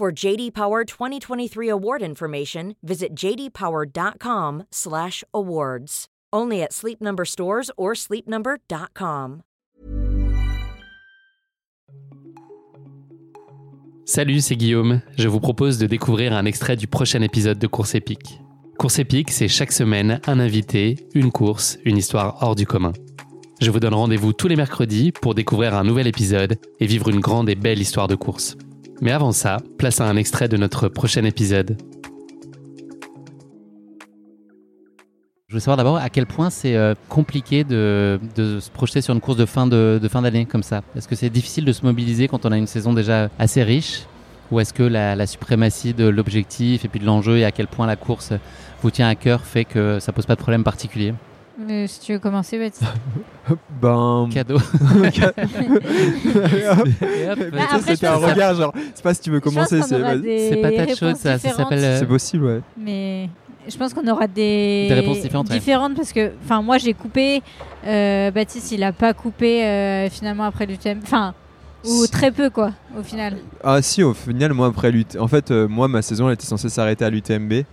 For JD Power 2023 award information, visit jdpower.com/awards. Only at Sleep Number stores or sleepnumber.com. Salut, c'est Guillaume. Je vous propose de découvrir un extrait du prochain épisode de Course épique. Course épique, c'est chaque semaine un invité, une course, une histoire hors du commun. Je vous donne rendez-vous tous les mercredis pour découvrir un nouvel épisode et vivre une grande et belle histoire de course. Mais avant ça, place à un extrait de notre prochain épisode. Je veux savoir d'abord à quel point c'est euh, compliqué de, se projeter sur une course de fin de, de d'année comme ça. Est-ce que c'est difficile de se mobiliser quand on a une saison déjà assez riche? Ou est-ce que la, la suprématie de l'objectif et puis de l'enjeu et à quel point la course vous tient à cœur fait que ça pose pas de problème particulier? Euh, si tu veux commencer, Baptiste. Ben. Cadeau. Et hop. Bah, après, C'était un regard, genre, c'est pas si tu veux commencer, c'est patate chaude, ça, ça s'appelle. euh, c'est possible, ouais. Mais je pense qu'on aura des, Des réponses différentes, ouais. différentes parce que, enfin, moi j'ai coupé. euh, Baptiste, il a pas coupé euh, finalement après l'UTM. Enfin, ou Si. très peu quoi, au final. Ah si, au final, moi après l'UT... En fait, euh, moi, ma saison, elle était censée s'arrêter à l'UTMB.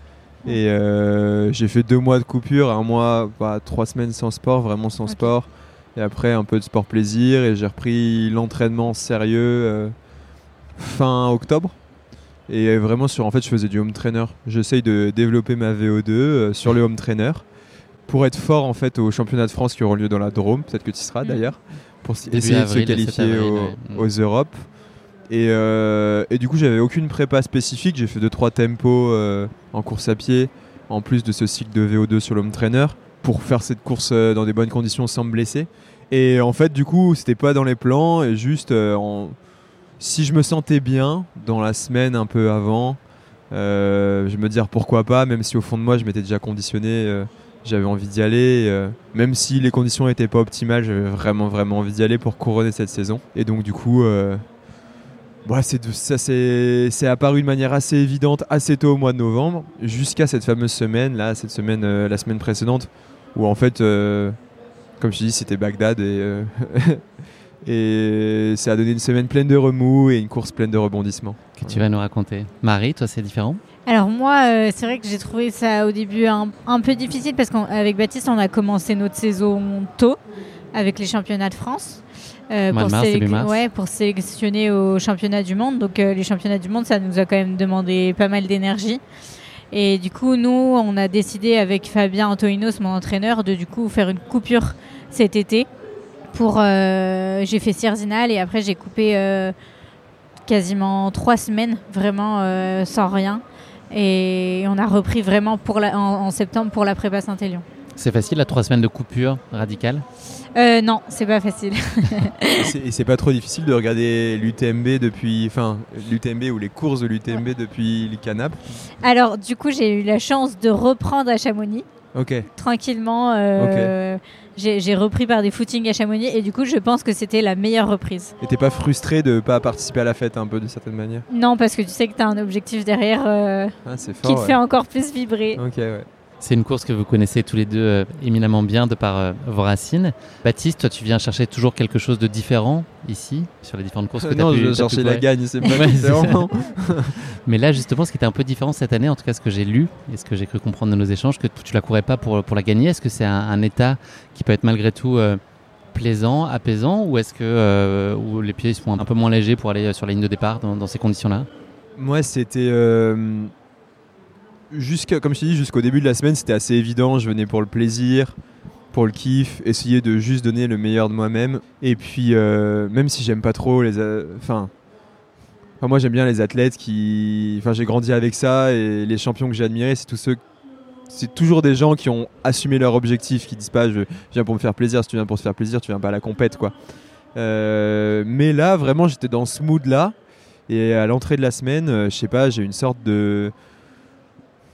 Et euh, j'ai fait deux mois de coupure, un mois, bah, trois semaines sans sport, vraiment sans sport. Et après, un peu de sport plaisir. Et j'ai repris l'entraînement sérieux euh, fin octobre. Et vraiment, sur, en fait, je faisais du home trainer. J'essaye de développer ma VO2 euh, sur le home trainer pour être fort en fait aux championnats de France qui auront lieu dans la Drôme. Peut-être que tu y seras Mm. d'ailleurs. Pour essayer de se qualifier 7 avril, aux, ouais. Mm. aux Europes. Et, euh, et du coup, j'avais aucune prépa spécifique. J'ai fait 2-3 tempos euh, en course à pied, en plus de ce cycle de VO2 sur l'home trainer, pour faire cette course euh, dans des bonnes conditions sans me blesser. Et en fait, du coup, c'était pas dans les plans. Et juste, en- si je me sentais bien dans la semaine un peu avant, je me dire pourquoi pas, même si au fond de moi, je m'étais déjà conditionné. j'avais envie d'y aller, même si les conditions n'étaient pas optimales, j'avais vraiment vraiment envie d'y aller pour couronner cette saison. Et donc du coup, voilà, c'est de- ça c'est c'est apparu de manière assez évidente assez tôt au mois de novembre, jusqu'à cette fameuse semaine là, cette semaine, euh, la semaine précédente, où en fait, euh, comme je dis, c'était Bagdad et euh, et ça a donné une semaine pleine de remous et une course pleine de rebondissements. Que tu vas nous raconter. Marie, toi, c'est différent? Alors moi, euh, c'est vrai que j'ai trouvé ça au début un, un peu difficile parce qu'avec Baptiste, on a commencé notre saison tôt avec les championnats de France. euh, mars, ouais, pour sélectionner aux championnats du monde. Donc euh, les championnats du monde, ça nous a quand même demandé pas mal d'énergie. Et du coup, nous, on a décidé avec Fabien Antoninos, mon entraîneur, de du coup faire une coupure cet été. Pour, euh, j'ai fait Sierzinal et après j'ai coupé quasiment trois semaines, vraiment sans rien. Et on a repris vraiment pour la, en, en septembre pour la prépa Saint-Élion. C'est facile, la trois semaines de coupure radicale Euh, non, c'est pas facile. Et c'est- pas trop difficile de regarder l'UTMB depuis, enfin l'UTMB ou les courses de l'UTMB depuis le canap. Alors, du coup, j'ai eu la chance de reprendre à Chamonix, Ok. tranquillement. euh, j'ai- J'ai repris par des footings à Chamonix et du coup, je pense que c'était la meilleure reprise. Et t'es pas frustré de pas participer à la fête un peu de certaine manière? Non, parce que tu sais que tu as un objectif derrière euh, ah, qui te ouais. fait encore plus vibrer. Ok, ouais. C'est une course que vous connaissez tous les deux euh, éminemment bien de par euh, vos racines. Baptiste, toi, tu viens chercher toujours quelque chose de différent ici, sur les différentes courses que tu as non, pu je t'as pu cherchais la gagne, c'est pas différent. Mais là, justement, ce qui était un peu différent cette année, en tout cas ce que j'ai lu et ce que j'ai cru comprendre de nos échanges, que tu la courais pas pour, pour la gagner. Est-ce que c'est un, un état qui peut être malgré tout euh, plaisant, apaisant, ou est-ce que où les pieds sont un peu moins légers pour aller sur la ligne de départ dans, dans ces conditions-là? Moi, c'était. Comme je dit, jusqu'au début de la semaine, c'était assez évident. Je venais pour le plaisir, pour le kiff, essayer de juste donner le meilleur de moi-même. Et puis, euh, même si j'aime pas trop les. Enfin. moi, j'aime bien les athlètes qui. Enfin, j'ai grandi avec ça et les champions que j'ai admirés, c'est tous ceux. C'est toujours des gens qui ont assumé leur objectif, qui disent pas je, viens pour me faire plaisir. Si tu viens pour te faire plaisir, tu viens pas à la compète, quoi. Euh, mais là, vraiment, j'étais dans ce mood-là. Et à l'entrée de la semaine, euh, je sais pas, j'ai une sorte de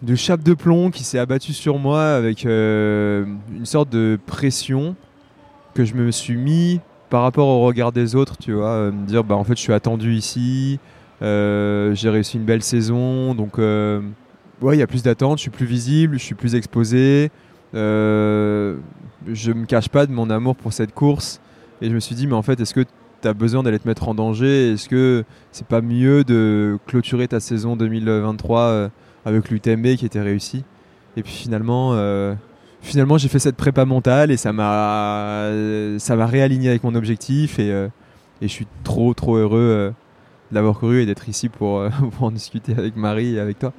de chape de plomb qui s'est abattue sur moi avec euh, une sorte de pression que je me suis mis par rapport au regard des autres, tu vois, euh, me dire bah en fait je suis attendu ici, euh, j'ai réussi une belle saison, donc ouais il y a plus d'attente, je suis plus visible, je suis plus exposé, je me cache pas de mon amour pour cette course. Et je me suis dit mais en fait est-ce que tu besoin d'aller te mettre en danger, est-ce que c'est pas mieux de clôturer ta saison 2023 euh, avec l'UTMB qui était réussi? Et puis finalement euh, finalement j'ai fait cette prépa mentale et ça m'a ça m'a réaligné avec mon objectif et, euh, et je suis trop trop heureux euh, d'avoir couru et d'être ici pour, pour en discuter avec Marie et avec toi.